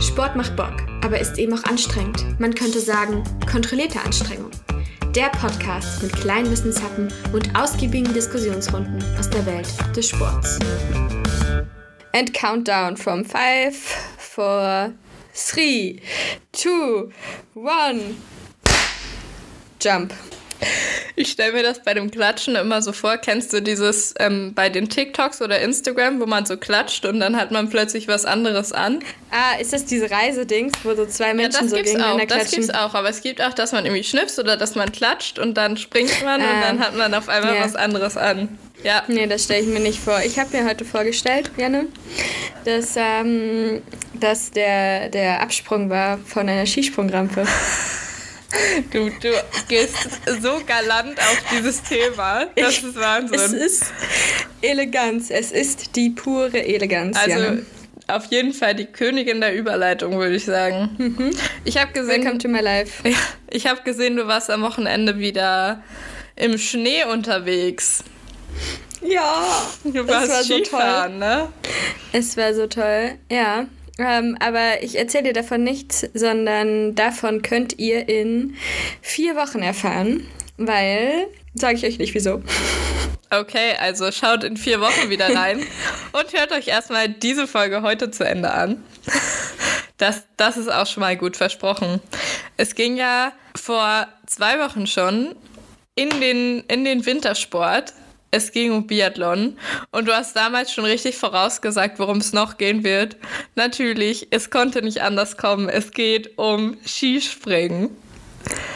Sport macht Bock, aber ist eben auch anstrengend. Man könnte sagen, kontrollierte Anstrengung. Der Podcast mit kleinen Wissenshappen und ausgiebigen Diskussionsrunden aus der Welt des Sports. And countdown from 5, 4, 3, 2, 1. Jump. Ich stelle mir das bei dem Klatschen immer so vor. Kennst du dieses ähm, bei den TikToks oder Instagram, wo man so klatscht und dann hat man plötzlich was anderes an? Ah, ist das diese Reisedings, wo so zwei Menschen ja, so gegeneinander auch, klatschen? Das gibt's auch, aber es gibt auch, dass man irgendwie schnipst oder dass man klatscht und dann springt man ah, und dann hat man auf einmal ja. was anderes an. Ja. Nee, das stelle ich mir nicht vor. Ich habe mir heute vorgestellt, Janne, dass, ähm, dass der, der Absprung war von einer Skisprungrampe. Du, du gehst so galant auf dieses Thema. Das ich, ist Wahnsinn. Es ist Eleganz. Es ist die pure Eleganz. Also Janne. auf jeden Fall die Königin der Überleitung, würde ich sagen. Mhm. Ich habe gesehen. Welcome to my life. Ich habe gesehen, du warst am Wochenende wieder im Schnee unterwegs. Ja, du warst war Skifahren, so ne? Es war so toll, ja. Ähm, aber ich erzähle dir davon nichts, sondern davon könnt ihr in vier Wochen erfahren, weil, sage ich euch nicht wieso. Okay, also schaut in vier Wochen wieder rein und hört euch erstmal diese Folge heute zu Ende an. Das, das ist auch schon mal gut versprochen. Es ging ja vor zwei Wochen schon in den, in den Wintersport es ging um Biathlon und du hast damals schon richtig vorausgesagt, worum es noch gehen wird. Natürlich, es konnte nicht anders kommen. Es geht um Skispringen.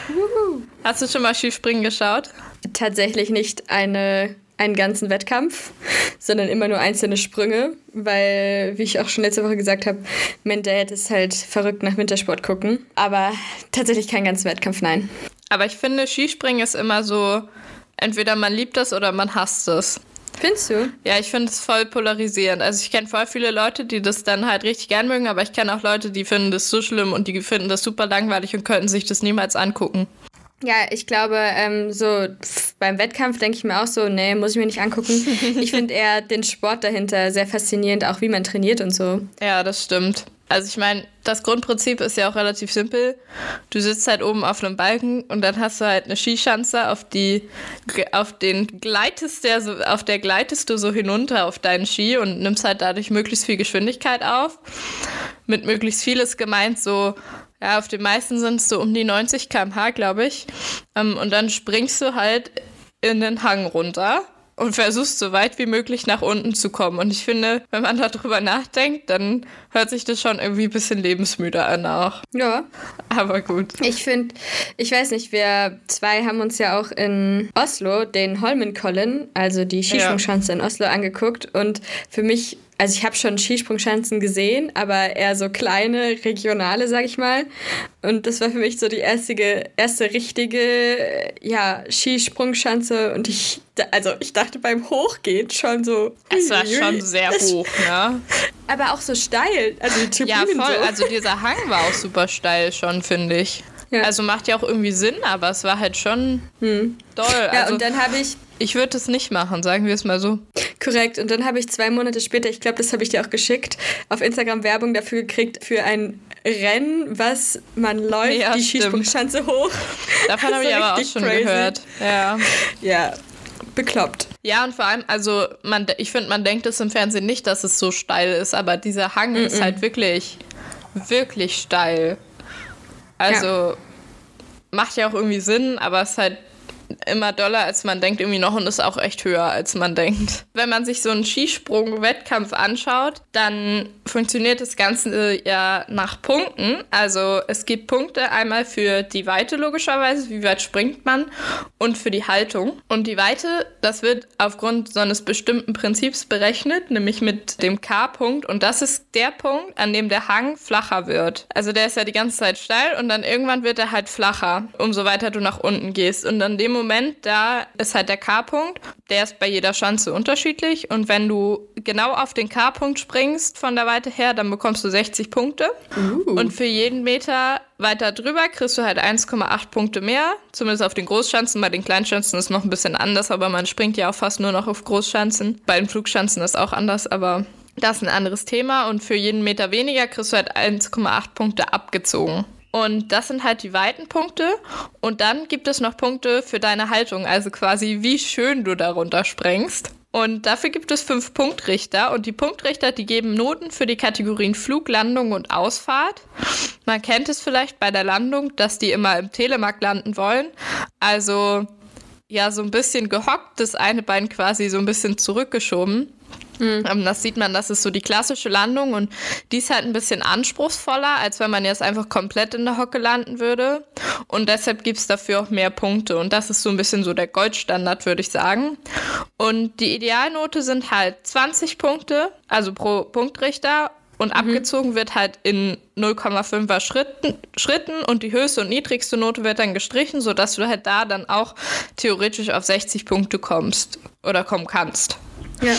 Juhu. Hast du schon mal Skispringen geschaut? Tatsächlich nicht eine, einen ganzen Wettkampf, sondern immer nur einzelne Sprünge, weil, wie ich auch schon letzte Woche gesagt habe, mein Dad ist halt verrückt nach Wintersport gucken. Aber tatsächlich kein ganzen Wettkampf, nein. Aber ich finde, Skispringen ist immer so entweder man liebt es oder man hasst es. Findest du? Ja, ich finde es voll polarisierend. Also ich kenne voll viele Leute, die das dann halt richtig gern mögen, aber ich kenne auch Leute, die finden das so schlimm und die finden das super langweilig und könnten sich das niemals angucken. Ja, ich glaube, ähm, so beim Wettkampf denke ich mir auch so, nee, muss ich mir nicht angucken. ich finde eher den Sport dahinter sehr faszinierend, auch wie man trainiert und so. Ja, das stimmt. Also ich meine, das Grundprinzip ist ja auch relativ simpel. Du sitzt halt oben auf einem Balken und dann hast du halt eine Skischanze, auf die auf den gleitest der so, auf der gleitest du so hinunter auf deinen Ski und nimmst halt dadurch möglichst viel Geschwindigkeit auf. Mit möglichst viel ist gemeint so ja, auf den meisten sind es so um die 90 km/h, glaube ich. Ähm, und dann springst du halt in den Hang runter und versuchst so weit wie möglich nach unten zu kommen. Und ich finde, wenn man darüber nachdenkt, dann hört sich das schon irgendwie ein bisschen lebensmüde an auch. Ja. Aber gut. Ich finde, ich weiß nicht, wir zwei haben uns ja auch in Oslo den Holmenkollen, also die Skisprungschanze ja. in Oslo, angeguckt. Und für mich also ich habe schon Skisprungschanzen gesehen, aber eher so kleine, regionale, sag ich mal. Und das war für mich so die erste, erste richtige ja, Skisprungschanze. Und ich, also ich dachte beim Hochgehen schon so. Es war schon sehr hoch, ne? Aber auch so steil. Also die Ja, voll. So. Also dieser Hang war auch super steil schon, finde ich. Ja. Also macht ja auch irgendwie Sinn, aber es war halt schon hm. doll. Ja, also, und dann habe ich. Ich würde es nicht machen, sagen wir es mal so. Korrekt. Und dann habe ich zwei Monate später, ich glaube, das habe ich dir auch geschickt, auf Instagram Werbung dafür gekriegt für ein Rennen, was man läuft, ja, die Skisprungschanze hoch. Davon habe ich aber auch schon crazy. gehört. Ja. Ja. Bekloppt. Ja, und vor allem, also man, ich finde, man denkt es im Fernsehen nicht, dass es so steil ist, aber dieser Hang mm -mm. ist halt wirklich, wirklich steil. Also ja. macht ja auch irgendwie Sinn, aber es ist halt immer doller, als man denkt, irgendwie noch und ist auch echt höher, als man denkt. Wenn man sich so einen Skisprung-Wettkampf anschaut, dann funktioniert das Ganze ja nach Punkten. Also es gibt Punkte einmal für die Weite logischerweise, wie weit springt man, und für die Haltung. Und die Weite, das wird aufgrund so eines bestimmten Prinzips berechnet, nämlich mit dem K-Punkt. Und das ist der Punkt, an dem der Hang flacher wird. Also der ist ja die ganze Zeit steil und dann irgendwann wird er halt flacher, umso weiter du nach unten gehst. Und an dem Moment, da ist halt der K-Punkt. Der ist bei jeder Schanze unterschiedlich. Und wenn du genau auf den K-Punkt springst von der Weite her, dann bekommst du 60 Punkte. Uh. Und für jeden Meter weiter drüber kriegst du halt 1,8 Punkte mehr. Zumindest auf den Großschanzen. Bei den Kleinschanzen ist es noch ein bisschen anders, aber man springt ja auch fast nur noch auf Großschanzen. Bei den Flugschanzen ist auch anders, aber Das ist ein anderes Thema und für jeden Meter weniger kriegst du halt 1,8 Punkte abgezogen. Und das sind halt die weiten Punkte. Und dann gibt es noch Punkte für deine Haltung, also quasi wie schön du darunter sprengst. Und dafür gibt es fünf Punktrichter. Und die Punktrichter, die geben Noten für die Kategorien Flug, Landung und Ausfahrt. Man kennt es vielleicht bei der Landung, dass die immer im Telemark landen wollen. Also ja, so ein bisschen gehockt, das eine Bein quasi so ein bisschen zurückgeschoben. Mhm. Das sieht man, das ist so die klassische Landung und die ist halt ein bisschen anspruchsvoller, als wenn man jetzt einfach komplett in der Hocke landen würde. Und deshalb gibt es dafür auch mehr Punkte. Und das ist so ein bisschen so der Goldstandard, würde ich sagen. Und die Idealnote sind halt 20 Punkte, also pro Punktrichter. Und mhm. abgezogen wird halt in 0,5er Schritten, Schritten und die höchste und niedrigste Note wird dann gestrichen, sodass du halt da dann auch theoretisch auf 60 Punkte kommst oder kommen kannst. Ja.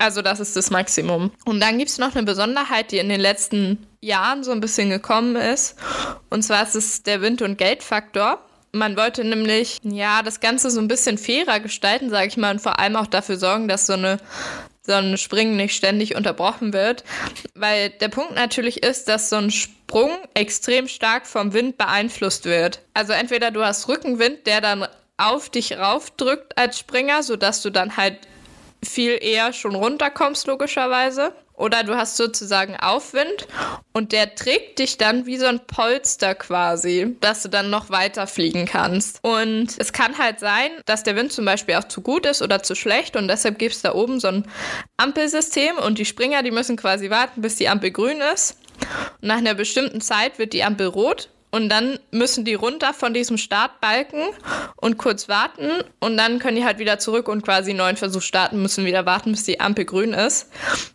Also das ist das Maximum. Und dann gibt es noch eine Besonderheit, die in den letzten Jahren so ein bisschen gekommen ist. Und zwar ist es der Wind- und Geldfaktor. Man wollte nämlich, ja, das Ganze so ein bisschen fairer gestalten, sage ich mal, und vor allem auch dafür sorgen, dass so eine so ein Springen nicht ständig unterbrochen wird. Weil der Punkt natürlich ist, dass so ein Sprung extrem stark vom Wind beeinflusst wird. Also entweder du hast Rückenwind, der dann auf dich raufdrückt als Springer, sodass du dann halt viel eher schon runterkommst, logischerweise. Oder du hast sozusagen Aufwind und der trägt dich dann wie so ein Polster quasi, dass du dann noch weiter fliegen kannst. Und es kann halt sein, dass der Wind zum Beispiel auch zu gut ist oder zu schlecht und deshalb gibt es da oben so ein Ampelsystem und die Springer, die müssen quasi warten, bis die Ampel grün ist. Und nach einer bestimmten Zeit wird die Ampel rot und dann müssen die runter von diesem Startbalken und kurz warten. Und dann können die halt wieder zurück und quasi einen neuen Versuch starten, müssen wieder warten, bis die Ampel grün ist.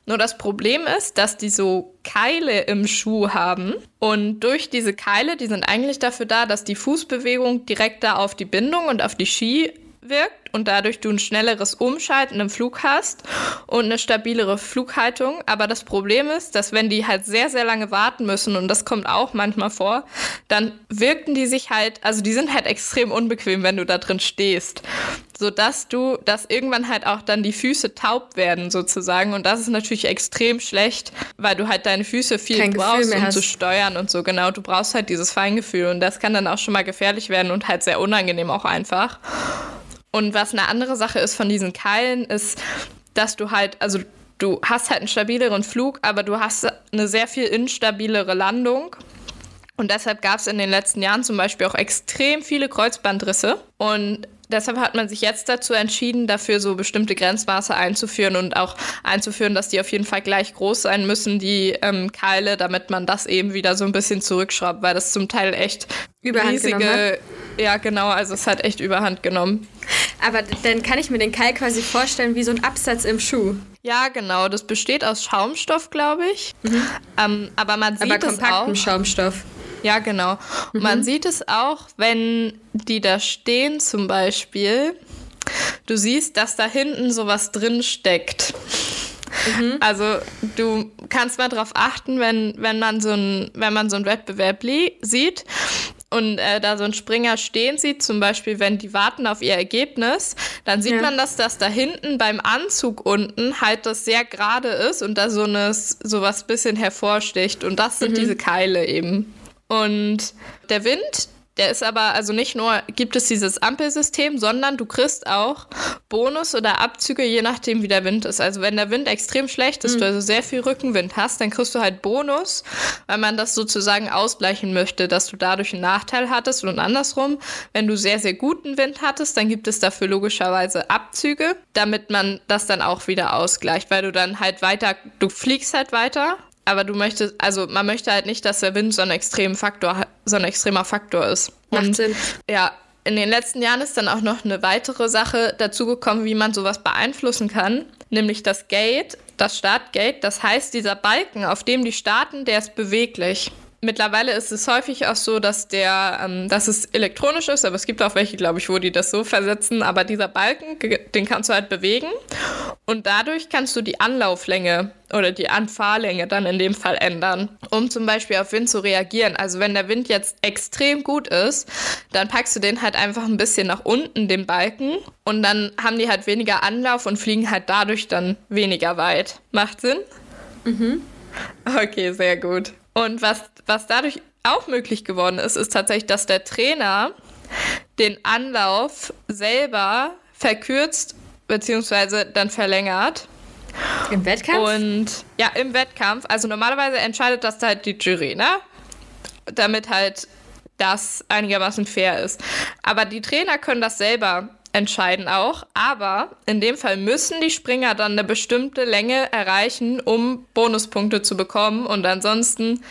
Nur das Problem ist, dass die so Keile im Schuh haben. Und durch diese Keile, die sind eigentlich dafür da, dass die Fußbewegung direkt da auf die Bindung und auf die Ski wirkt und dadurch du ein schnelleres Umschalten im Flug hast und eine stabilere Flughaltung. Aber das Problem ist, dass wenn die halt sehr, sehr lange warten müssen, und das kommt auch manchmal vor, dann wirken die sich halt, also die sind halt extrem unbequem, wenn du da drin stehst. Sodass du, dass irgendwann halt auch dann die Füße taub werden sozusagen. Und das ist natürlich extrem schlecht, weil du halt deine Füße viel Kein brauchst, um hast. zu steuern und so. Genau, du brauchst halt dieses Feingefühl. Und das kann dann auch schon mal gefährlich werden und halt sehr unangenehm auch einfach. Und was eine andere Sache ist von diesen Keilen, ist, dass du halt, also du hast halt einen stabileren Flug, aber du hast eine sehr viel instabilere Landung. Und deshalb gab es in den letzten Jahren zum Beispiel auch extrem viele Kreuzbandrisse. Und deshalb hat man sich jetzt dazu entschieden, dafür so bestimmte Grenzmaße einzuführen und auch einzuführen, dass die auf jeden Fall gleich groß sein müssen, die ähm, Keile, damit man das eben wieder so ein bisschen zurückschraubt, weil das zum Teil echt Überhand riesige, ja genau, also es hat echt Überhand genommen. Aber dann kann ich mir den Keil quasi vorstellen wie so ein Absatz im Schuh. Ja, genau, das besteht aus Schaumstoff, glaube ich. Mhm. Ähm, aber man sieht aber es auch. Schaumstoff. Ja, genau. Mhm. Man sieht es auch, wenn die da stehen zum Beispiel. Du siehst, dass da hinten sowas drin steckt. Mhm. Also du kannst mal darauf achten, wenn, wenn, man so ein, wenn man so einen Wettbewerb sieht und äh, da so ein Springer stehen sieht, zum Beispiel, wenn die warten auf ihr Ergebnis, dann sieht ja. man, dass das da hinten beim Anzug unten halt das sehr gerade ist und da so, eine, so was bisschen hervorsticht. Und das sind mhm. diese Keile eben. Und der Wind, der ist aber, also nicht nur gibt es dieses Ampelsystem, sondern du kriegst auch Bonus oder Abzüge, je nachdem, wie der Wind ist. Also wenn der Wind extrem schlecht ist, mhm. du also sehr viel Rückenwind hast, dann kriegst du halt Bonus, weil man das sozusagen ausgleichen möchte, dass du dadurch einen Nachteil hattest und andersrum. Wenn du sehr, sehr guten Wind hattest, dann gibt es dafür logischerweise Abzüge, damit man das dann auch wieder ausgleicht, weil du dann halt weiter, du fliegst halt weiter aber du möchtest, also man möchte halt nicht, dass der Wind so ein extremer Faktor, so ein extremer Faktor ist. Macht Und, Sinn. Ja, in den letzten Jahren ist dann auch noch eine weitere Sache dazugekommen, wie man sowas beeinflussen kann, nämlich das Gate, das Startgate. Das heißt, dieser Balken, auf dem die starten, der ist beweglich. Mittlerweile ist es häufig auch so, dass der, ähm, dass es elektronisch ist, aber es gibt auch welche, glaube ich, wo die das so versetzen. Aber dieser Balken, den kannst du halt bewegen und dadurch kannst du die Anlauflänge oder die Anfahrlänge dann in dem Fall ändern, um zum Beispiel auf Wind zu reagieren. Also wenn der Wind jetzt extrem gut ist, dann packst du den halt einfach ein bisschen nach unten, den Balken, und dann haben die halt weniger Anlauf und fliegen halt dadurch dann weniger weit. Macht Sinn? Mhm. Okay, sehr gut. Und was, was dadurch auch möglich geworden ist, ist tatsächlich, dass der Trainer den Anlauf selber verkürzt bzw. dann verlängert. Im Wettkampf? Und ja, im Wettkampf. Also normalerweise entscheidet das halt die Jury, ne? Damit halt das einigermaßen fair ist. Aber die Trainer können das selber entscheiden auch. Aber in dem Fall müssen die Springer dann eine bestimmte Länge erreichen, um Bonuspunkte zu bekommen. Und ansonsten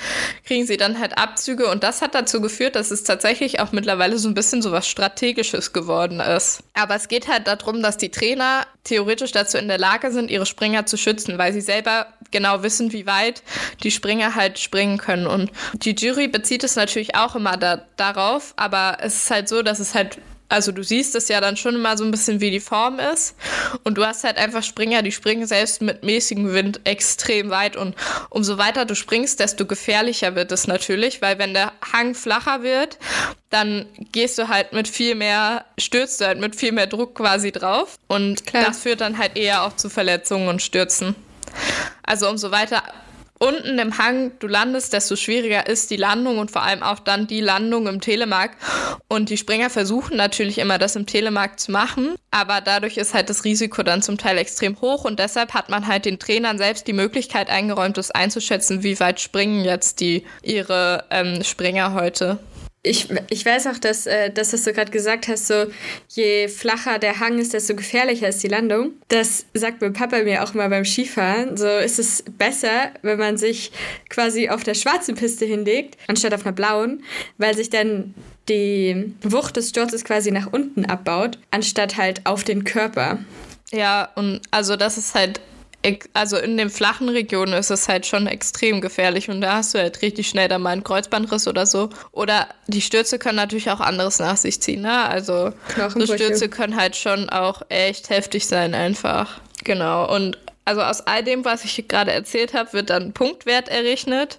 kriegen sie dann halt Abzüge. Und das hat dazu geführt, dass es tatsächlich auch mittlerweile so ein bisschen so was Strategisches geworden ist. Aber es geht halt darum, dass die Trainer theoretisch dazu in der Lage sind, ihre Springer zu schützen, weil sie selber genau wissen, wie weit die Springer halt springen können. Und die Jury bezieht es natürlich auch immer da, darauf, aber es ist halt so, dass es halt also du siehst es ja dann schon immer so ein bisschen, wie die Form ist. Und du hast halt einfach Springer, die springen selbst mit mäßigem Wind extrem weit. Und umso weiter du springst, desto gefährlicher wird es natürlich, weil wenn der Hang flacher wird, dann gehst du halt mit viel mehr, stürzt du halt mit viel mehr Druck quasi drauf. Und Klar. das führt dann halt eher auch zu Verletzungen und Stürzen. Also umso weiter unten im Hang du landest, desto schwieriger ist die Landung und vor allem auch dann die Landung im Telemark. Und die Springer versuchen natürlich immer, das im Telemark zu machen, aber dadurch ist halt das Risiko dann zum Teil extrem hoch und deshalb hat man halt den Trainern selbst die Möglichkeit eingeräumt, das einzuschätzen, wie weit springen jetzt die ihre ähm, Springer heute. Ich, ich weiß auch, dass äh, das, was du gerade gesagt hast, so je flacher der Hang ist, desto gefährlicher ist die Landung. Das sagt mein Papa mir auch mal beim Skifahren. So ist es besser, wenn man sich quasi auf der schwarzen Piste hinlegt, anstatt auf einer blauen, weil sich dann die Wucht des Sturzes quasi nach unten abbaut, anstatt halt auf den Körper. Ja, und also das ist halt also in den flachen Regionen ist es halt schon extrem gefährlich und da hast du halt richtig schnell dann mal einen Kreuzbandriss oder so. Oder die Stürze können natürlich auch anderes nach sich ziehen, ne? Also so Stürze können halt schon auch echt heftig sein einfach. Genau. Und also aus all dem, was ich gerade erzählt habe, wird dann Punktwert errechnet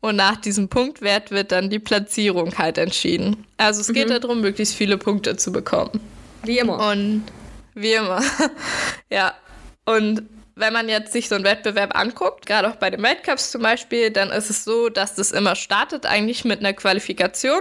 und nach diesem Punktwert wird dann die Platzierung halt entschieden. Also es geht mhm. darum, möglichst viele Punkte zu bekommen. Wie immer. Und wie immer. ja. Und wenn man jetzt sich so einen Wettbewerb anguckt, gerade auch bei den Weltcups zum Beispiel, dann ist es so, dass das immer startet eigentlich mit einer Qualifikation.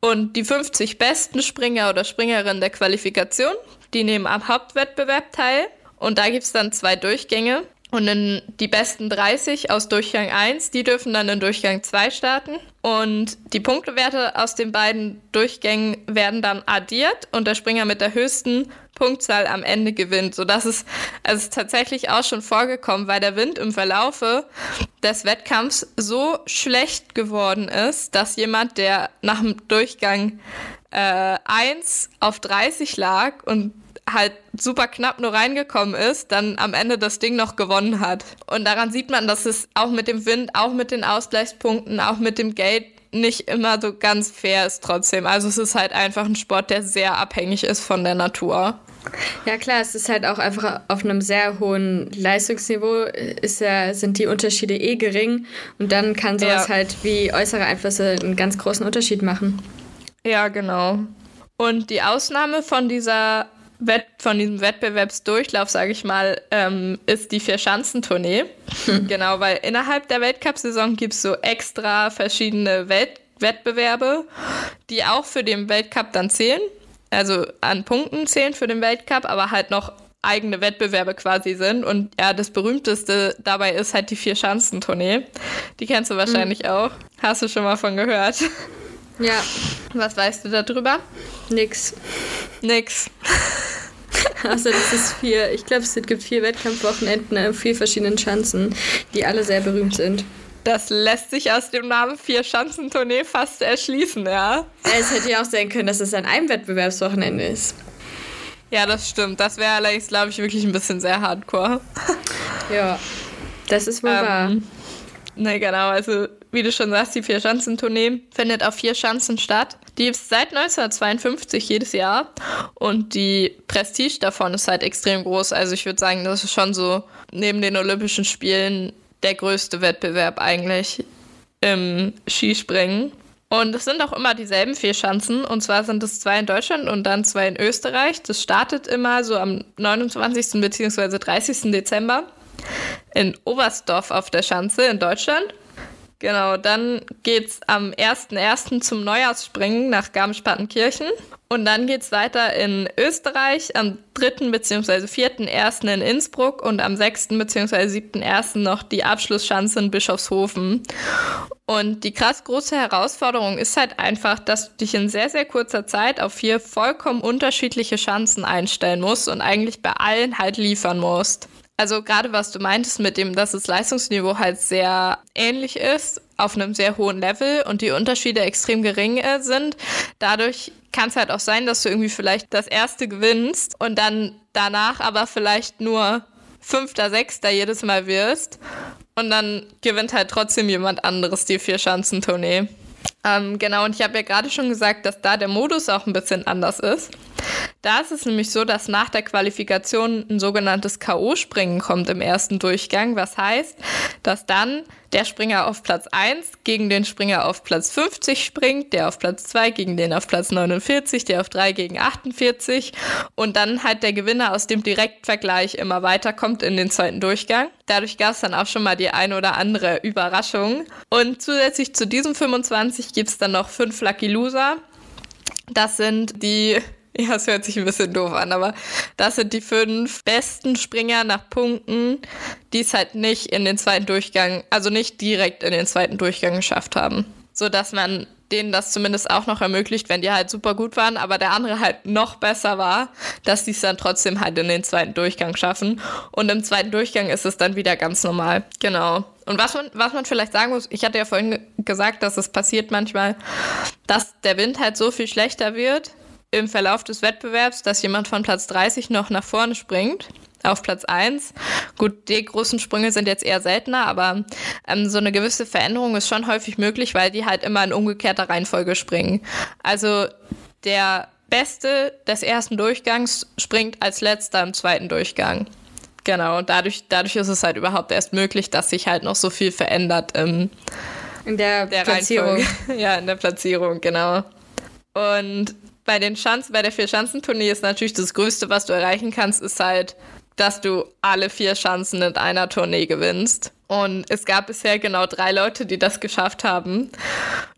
Und die 50 besten Springer oder Springerinnen der Qualifikation, die nehmen am Hauptwettbewerb teil. Und da gibt es dann zwei Durchgänge. Und in die besten 30 aus Durchgang 1, die dürfen dann in Durchgang 2 starten. Und die Punktewerte aus den beiden Durchgängen werden dann addiert und der Springer mit der höchsten Punktzahl am Ende gewinnt. So dass es, also tatsächlich auch schon vorgekommen, weil der Wind im Verlaufe des Wettkampfs so schlecht geworden ist, dass jemand, der nach dem Durchgang äh, 1 auf 30 lag und halt super knapp nur reingekommen ist, dann am Ende das Ding noch gewonnen hat. Und daran sieht man, dass es auch mit dem Wind, auch mit den Ausgleichspunkten, auch mit dem Geld nicht immer so ganz fair ist trotzdem. Also es ist halt einfach ein Sport, der sehr abhängig ist von der Natur. Ja klar, es ist halt auch einfach auf einem sehr hohen Leistungsniveau ist ja, sind die Unterschiede eh gering und dann kann sowas ja. halt wie äußere Einflüsse einen ganz großen Unterschied machen. Ja, genau. Und die Ausnahme von dieser Wett von diesem Wettbewerbsdurchlauf, sage ich mal, ähm, ist die Vier-Schanzentournee. Hm. Genau, weil innerhalb der Weltcup-Saison gibt es so extra verschiedene Welt Wettbewerbe, die auch für den Weltcup dann zählen. Also an Punkten zählen für den Weltcup, aber halt noch eigene Wettbewerbe quasi sind. Und ja, das berühmteste dabei ist halt die Vier-Schanzentournee. Die kennst du wahrscheinlich mhm. auch. Hast du schon mal von gehört? Ja. Was weißt du darüber? Nix. Nix. Also das ist vier, ich glaube, es gibt vier Wettkampfwochenenden auf vier verschiedenen Schanzen, die alle sehr berühmt sind. Das lässt sich aus dem Namen Vier-Schanzentournee fast erschließen, ja. Es hätte ja auch sein können, dass es an einem Wettbewerbswochenende ist. Ja, das stimmt. Das wäre allerdings, glaube ich, wirklich ein bisschen sehr hardcore. Ja, das ist wohl ähm, wahr. Ne, genau. Also, wie du schon sagst, die Vier-Schanzentournee findet auf vier Schanzen statt. Die ist seit 1952 jedes Jahr und die Prestige davon ist halt extrem groß. Also, ich würde sagen, das ist schon so neben den Olympischen Spielen der größte Wettbewerb eigentlich im Skispringen. Und es sind auch immer dieselben vier Schanzen. Und zwar sind es zwei in Deutschland und dann zwei in Österreich. Das startet immer so am 29. bzw. 30. Dezember. in Oberstdorf auf der Schanze in Deutschland. Genau, dann geht's am 1.1. zum Neujahrsspringen nach Garmisch-Partenkirchen. Und dann geht's weiter in Österreich am 3. bzw. 4.1. in Innsbruck und am 6. bzw. 7.1. noch die Abschlussschanze in Bischofshofen. Und die krass große Herausforderung ist halt einfach, dass du dich in sehr, sehr kurzer Zeit auf vier vollkommen unterschiedliche Chancen einstellen musst und eigentlich bei allen halt liefern musst. Also gerade was du meintest mit dem, dass das Leistungsniveau halt sehr ähnlich ist, auf einem sehr hohen Level und die Unterschiede extrem gering äh, sind. Dadurch kann es halt auch sein, dass du irgendwie vielleicht das erste gewinnst und dann danach aber vielleicht nur Fünfter, Sechster jedes Mal wirst. Und dann gewinnt halt trotzdem jemand anderes die Vier-Schanzentournee. Ähm, genau, und ich habe ja gerade schon gesagt, dass da der Modus auch ein bisschen anders ist. Da ist es nämlich so, dass nach der Qualifikation ein sogenanntes K.O.-Springen kommt im ersten Durchgang, was heißt, dass dann der Springer auf Platz 1 gegen den Springer auf Platz 50 springt, der auf Platz 2 gegen den auf Platz 49, der auf 3 gegen 48 und dann halt der Gewinner aus dem Direktvergleich immer weiterkommt in den zweiten Durchgang. Dadurch gab es dann auch schon mal die ein oder andere Überraschung. Und zusätzlich zu diesem 25 gibt es dann noch fünf Lucky Loser. Das sind die Ja, es hört sich ein bisschen doof an, aber das sind die fünf besten Springer nach Punkten, die es halt nicht in den zweiten Durchgang, also nicht direkt in den zweiten Durchgang geschafft haben. So dass man denen das zumindest auch noch ermöglicht, wenn die halt super gut waren, aber der andere halt noch besser war, dass die es dann trotzdem halt in den zweiten Durchgang schaffen. Und im zweiten Durchgang ist es dann wieder ganz normal. Genau. Und was man, was man vielleicht sagen muss, ich hatte ja vorhin gesagt, dass es passiert manchmal, dass der Wind halt so viel schlechter wird, im Verlauf des Wettbewerbs, dass jemand von Platz 30 noch nach vorne springt auf Platz 1. Gut, die großen Sprünge sind jetzt eher seltener, aber ähm, so eine gewisse Veränderung ist schon häufig möglich, weil die halt immer in umgekehrter Reihenfolge springen. Also der Beste des ersten Durchgangs springt als letzter im zweiten Durchgang. Genau, und dadurch, dadurch ist es halt überhaupt erst möglich, dass sich halt noch so viel verändert im, in der, der Platzierung. Reihenfolge. ja, in der Platzierung, genau. Und bei den Schanzen, bei der Vier-Schanzentournee ist natürlich das Größte, was du erreichen kannst, ist halt, dass du alle vier Schanzen in einer Tournee gewinnst. Und es gab bisher genau drei Leute, die das geschafft haben.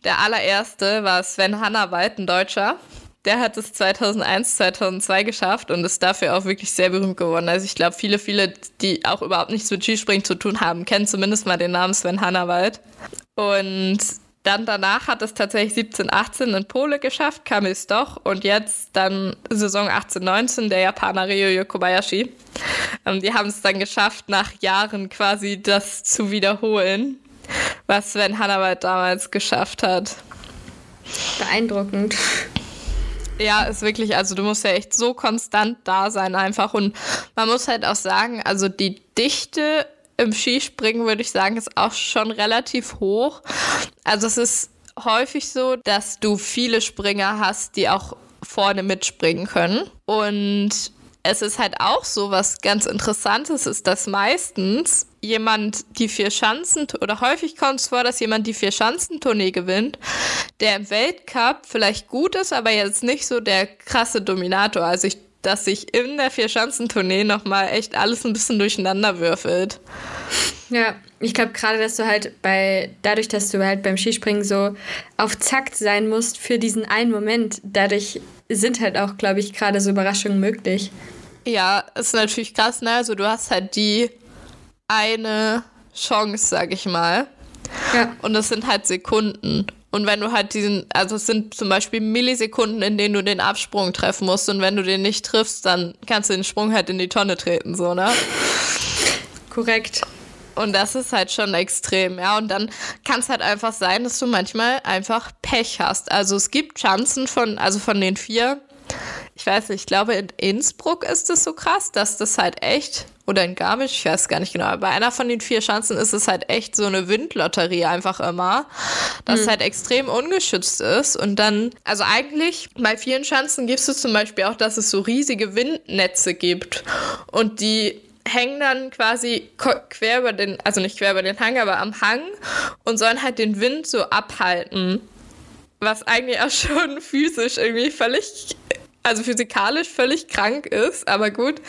Der allererste war Sven Hannawald, ein Deutscher. Der hat es 2001, 2002 geschafft und ist dafür auch wirklich sehr berühmt geworden. Also ich glaube, viele, viele, die auch überhaupt nichts mit Skispringen zu tun haben, kennen zumindest mal den Namen Sven Hannawald. Und dann danach hat es tatsächlich 17, 18 in Pole geschafft, kam es doch. Und jetzt dann Saison 18, 19 der Japaner Ryoyo Kobayashi. Ähm, die haben es dann geschafft, nach Jahren quasi das zu wiederholen, was Sven Hannawald damals geschafft hat. Beeindruckend. Ja, ist wirklich, also du musst ja echt so konstant da sein einfach. Und man muss halt auch sagen, also die Dichte im Skispringen würde ich sagen, ist auch schon relativ hoch. Also es ist häufig so, dass du viele Springer hast, die auch vorne mitspringen können. Und es ist halt auch so, was ganz Interessantes ist, dass meistens jemand die vier Schanzen oder häufig kommt es vor, dass jemand die vier Schanzentournee gewinnt, der im Weltcup vielleicht gut ist, aber jetzt nicht so der krasse Dominator. Also ich dass sich in der Vier-Schanzentournee nochmal echt alles ein bisschen durcheinander würfelt. Ja, ich glaube gerade, dass du halt bei, dadurch, dass du halt beim Skispringen so auf Zack sein musst für diesen einen Moment, dadurch sind halt auch, glaube ich, gerade so Überraschungen möglich. Ja, ist natürlich krass, ne? Also du hast halt die eine Chance, sag ich mal. Ja. Und das sind halt Sekunden. Und wenn du halt diesen, also es sind zum Beispiel Millisekunden, in denen du den Absprung treffen musst und wenn du den nicht triffst, dann kannst du den Sprung halt in die Tonne treten, so, ne? Korrekt. Und das ist halt schon extrem, ja. Und dann kann es halt einfach sein, dass du manchmal einfach Pech hast. Also es gibt Chancen von, also von den vier, ich weiß nicht, ich glaube in Innsbruck ist es so krass, dass das halt echt, oder in Garmisch, ich weiß gar nicht genau, aber bei einer von den vier Schanzen ist es halt echt so eine Windlotterie einfach immer, dass mhm. es halt extrem ungeschützt ist und dann, also eigentlich bei vielen Schanzen gibt es zum Beispiel auch, dass es so riesige Windnetze gibt und die hängen dann quasi quer über den, also nicht quer über den Hang, aber am Hang und sollen halt den Wind so abhalten. Was eigentlich auch schon physisch irgendwie völlig also physikalisch völlig krank ist, aber gut.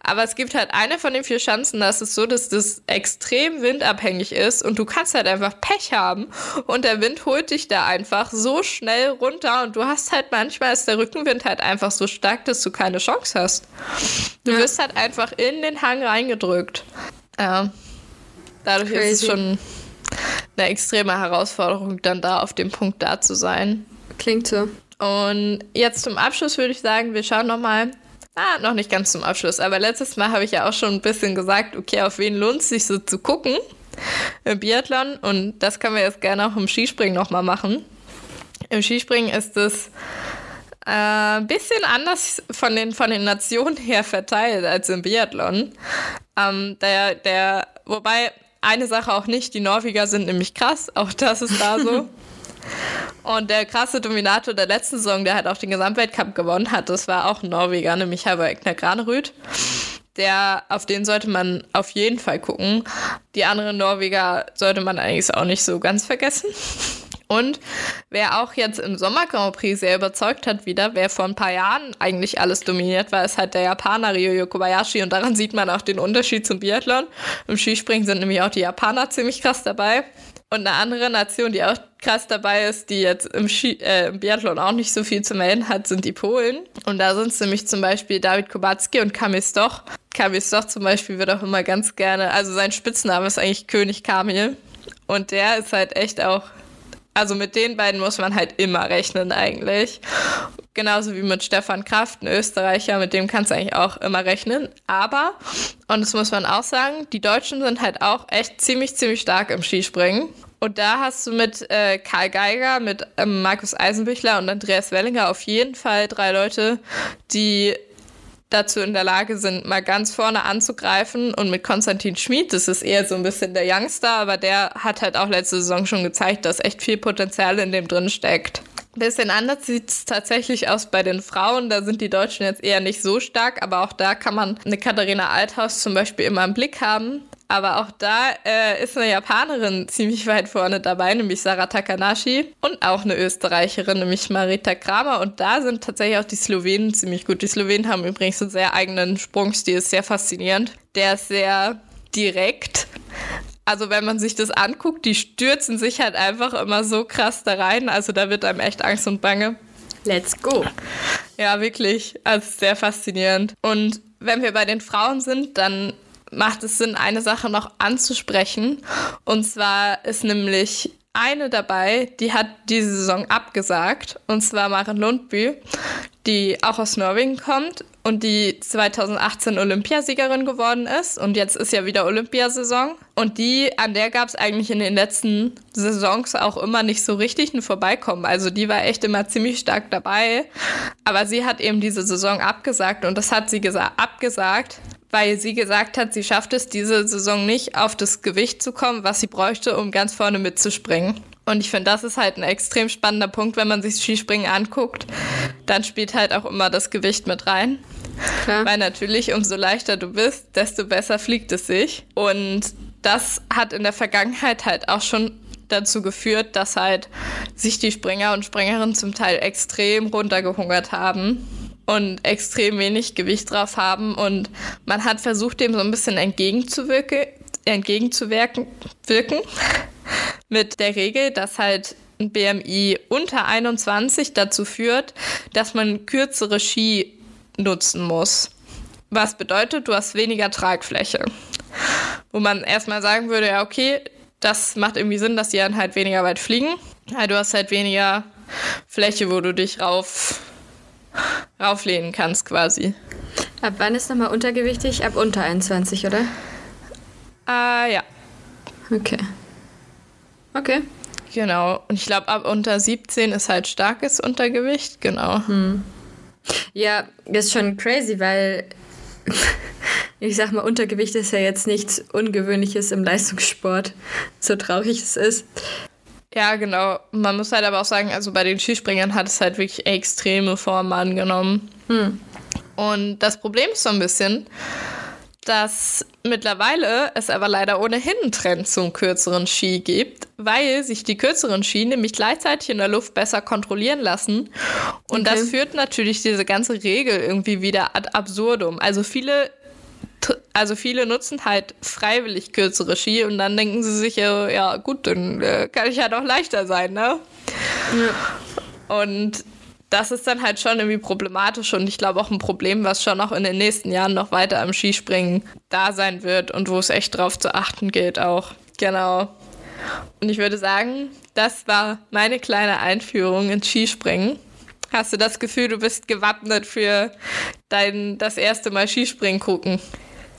Aber es gibt halt eine von den vier Schanzen, da ist es so, dass das extrem windabhängig ist und du kannst halt einfach Pech haben und der Wind holt dich da einfach so schnell runter und du hast halt manchmal ist der Rückenwind halt einfach so stark, dass du keine Chance hast. Du ja. wirst halt einfach in den Hang reingedrückt. Ja. Dadurch Crazy. ist es schon eine extreme Herausforderung, dann da auf dem Punkt da zu sein. Klingt so. Und jetzt zum Abschluss würde ich sagen, wir schauen nochmal. Ah, noch nicht ganz zum Abschluss, aber letztes Mal habe ich ja auch schon ein bisschen gesagt, okay, auf wen lohnt es sich so zu gucken im Biathlon. Und das können wir jetzt gerne auch im Skispringen nochmal machen. Im Skispringen ist es ein äh, bisschen anders von den, von den Nationen her verteilt als im Biathlon. Ähm, der, der, wobei eine Sache auch nicht, die Norweger sind nämlich krass, auch das ist da so. Und der krasse Dominator der letzten Saison, der halt auch den Gesamtweltcup gewonnen hat, das war auch ein Norweger, nämlich Halvor Egner Granerüth. Der, auf den sollte man auf jeden Fall gucken. Die anderen Norweger sollte man eigentlich auch nicht so ganz vergessen. Und wer auch jetzt im Sommer Grand Prix sehr überzeugt hat wieder, wer vor ein paar Jahren eigentlich alles dominiert war, ist halt der Japaner Ryoyo Kobayashi und daran sieht man auch den Unterschied zum Biathlon. Im Skispringen sind nämlich auch die Japaner ziemlich krass dabei. Und eine andere Nation, die auch krass dabei ist, die jetzt im, Ski, äh, im Biathlon auch nicht so viel zu melden hat, sind die Polen. Und da sind es nämlich zum Beispiel David Kubacki und Kamil Stoch. Kamil Stoch zum Beispiel wird auch immer ganz gerne, also sein Spitzname ist eigentlich König Kamil. Und der ist halt echt auch also mit den beiden muss man halt immer rechnen eigentlich. Genauso wie mit Stefan Kraft, ein Österreicher, mit dem kannst du eigentlich auch immer rechnen. Aber, und das muss man auch sagen, die Deutschen sind halt auch echt ziemlich, ziemlich stark im Skispringen. Und da hast du mit äh, Karl Geiger, mit ähm, Markus Eisenbüchler und Andreas Wellinger auf jeden Fall drei Leute, die dazu in der Lage sind, mal ganz vorne anzugreifen. Und mit Konstantin Schmid, das ist eher so ein bisschen der Youngster, aber der hat halt auch letzte Saison schon gezeigt, dass echt viel Potenzial in dem drin steckt. Bisschen anders sieht es tatsächlich aus bei den Frauen. Da sind die Deutschen jetzt eher nicht so stark, aber auch da kann man eine Katharina Althaus zum Beispiel immer im Blick haben. Aber auch da äh, ist eine Japanerin ziemlich weit vorne dabei, nämlich Sarah Takanashi. Und auch eine Österreicherin, nämlich Marita Kramer. Und da sind tatsächlich auch die Slowenen ziemlich gut. Die Slowenen haben übrigens einen sehr eigenen Sprungstil, ist sehr faszinierend. Der ist sehr direkt. Also wenn man sich das anguckt, die stürzen sich halt einfach immer so krass da rein. Also da wird einem echt Angst und Bange. Let's go. Ja, wirklich. Also sehr faszinierend. Und wenn wir bei den Frauen sind, dann macht es Sinn, eine Sache noch anzusprechen. Und zwar ist nämlich eine dabei, die hat diese Saison abgesagt. Und zwar Maren Lundby, die auch aus Norwegen kommt und die 2018 Olympiasiegerin geworden ist. Und jetzt ist ja wieder Olympiasaison. Und die, an der gab es eigentlich in den letzten Saisons auch immer nicht so richtig ein Vorbeikommen. Also die war echt immer ziemlich stark dabei. Aber sie hat eben diese Saison abgesagt und das hat sie abgesagt, weil sie gesagt hat, sie schafft es diese Saison nicht, auf das Gewicht zu kommen, was sie bräuchte, um ganz vorne mitzuspringen. Und ich finde, das ist halt ein extrem spannender Punkt, wenn man sich Skispringen anguckt. Dann spielt halt auch immer das Gewicht mit rein. Klar. Weil natürlich, umso leichter du bist, desto besser fliegt es sich. Und das hat in der Vergangenheit halt auch schon dazu geführt, dass halt sich die Springer und Springerinnen zum Teil extrem runtergehungert haben und extrem wenig Gewicht drauf haben. Und man hat versucht, dem so ein bisschen entgegenzuwirken, entgegenzuwirken wirken, mit der Regel, dass halt ein BMI unter 21 dazu führt, dass man kürzere Ski nutzen muss. Was bedeutet, du hast weniger Tragfläche. Wo man erstmal sagen würde, ja, okay, das macht irgendwie Sinn, dass die dann halt weniger weit fliegen. Ja, du hast halt weniger Fläche, wo du dich rauf rauflehnen kannst quasi. Ab wann ist nochmal untergewichtig? Ab unter 21, oder? Ah, ja. Okay. Okay. Genau. Und ich glaube, ab unter 17 ist halt starkes Untergewicht. Genau. Hm. Ja, das ist schon crazy, weil ich sag mal, Untergewicht ist ja jetzt nichts Ungewöhnliches im Leistungssport, so traurig es ist. Ja, genau. Man muss halt aber auch sagen, also bei den Skispringern hat es halt wirklich extreme Formen angenommen. Hm. Und das Problem ist so ein bisschen, dass mittlerweile es aber leider ohnehin einen Trend zum kürzeren Ski gibt, weil sich die kürzeren Ski nämlich gleichzeitig in der Luft besser kontrollieren lassen. Und okay. das führt natürlich diese ganze Regel irgendwie wieder ad absurdum. Also viele also viele nutzen halt freiwillig kürzere Ski und dann denken sie sich, ja, ja gut, dann äh, kann ich ja halt doch leichter sein, ne? Ja. Und das ist dann halt schon irgendwie problematisch und ich glaube auch ein Problem, was schon auch in den nächsten Jahren noch weiter am Skispringen da sein wird und wo es echt drauf zu achten gilt auch. Genau. Und ich würde sagen, das war meine kleine Einführung ins Skispringen. Hast du das Gefühl, du bist gewappnet für dein das erste Mal Skispringen gucken?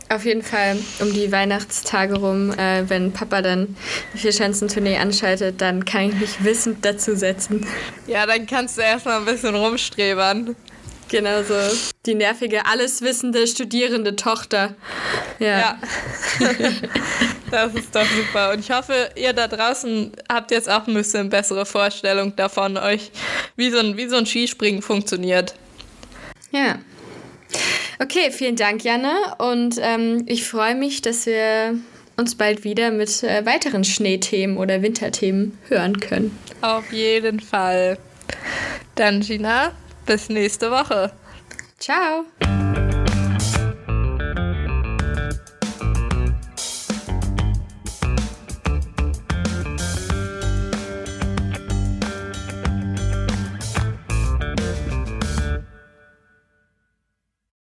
Auf jeden Fall um die Weihnachtstage rum, äh, wenn Papa dann die Vierschanzentournee anschaltet, dann kann ich mich wissend dazu setzen. Ja, dann kannst du erstmal ein bisschen rumstrebern. Genau so. Die nervige, alleswissende, studierende Tochter. Ja. ja. das ist doch super. Und ich hoffe, ihr da draußen habt jetzt auch ein bisschen bessere Vorstellung davon, euch, wie so ein, wie so ein Skispringen funktioniert. Ja. Okay, vielen Dank, Janne. Und ähm, ich freue mich, dass wir uns bald wieder mit äh, weiteren Schneethemen oder Winterthemen hören können. Auf jeden Fall. Dann, Gina, bis nächste Woche. Ciao.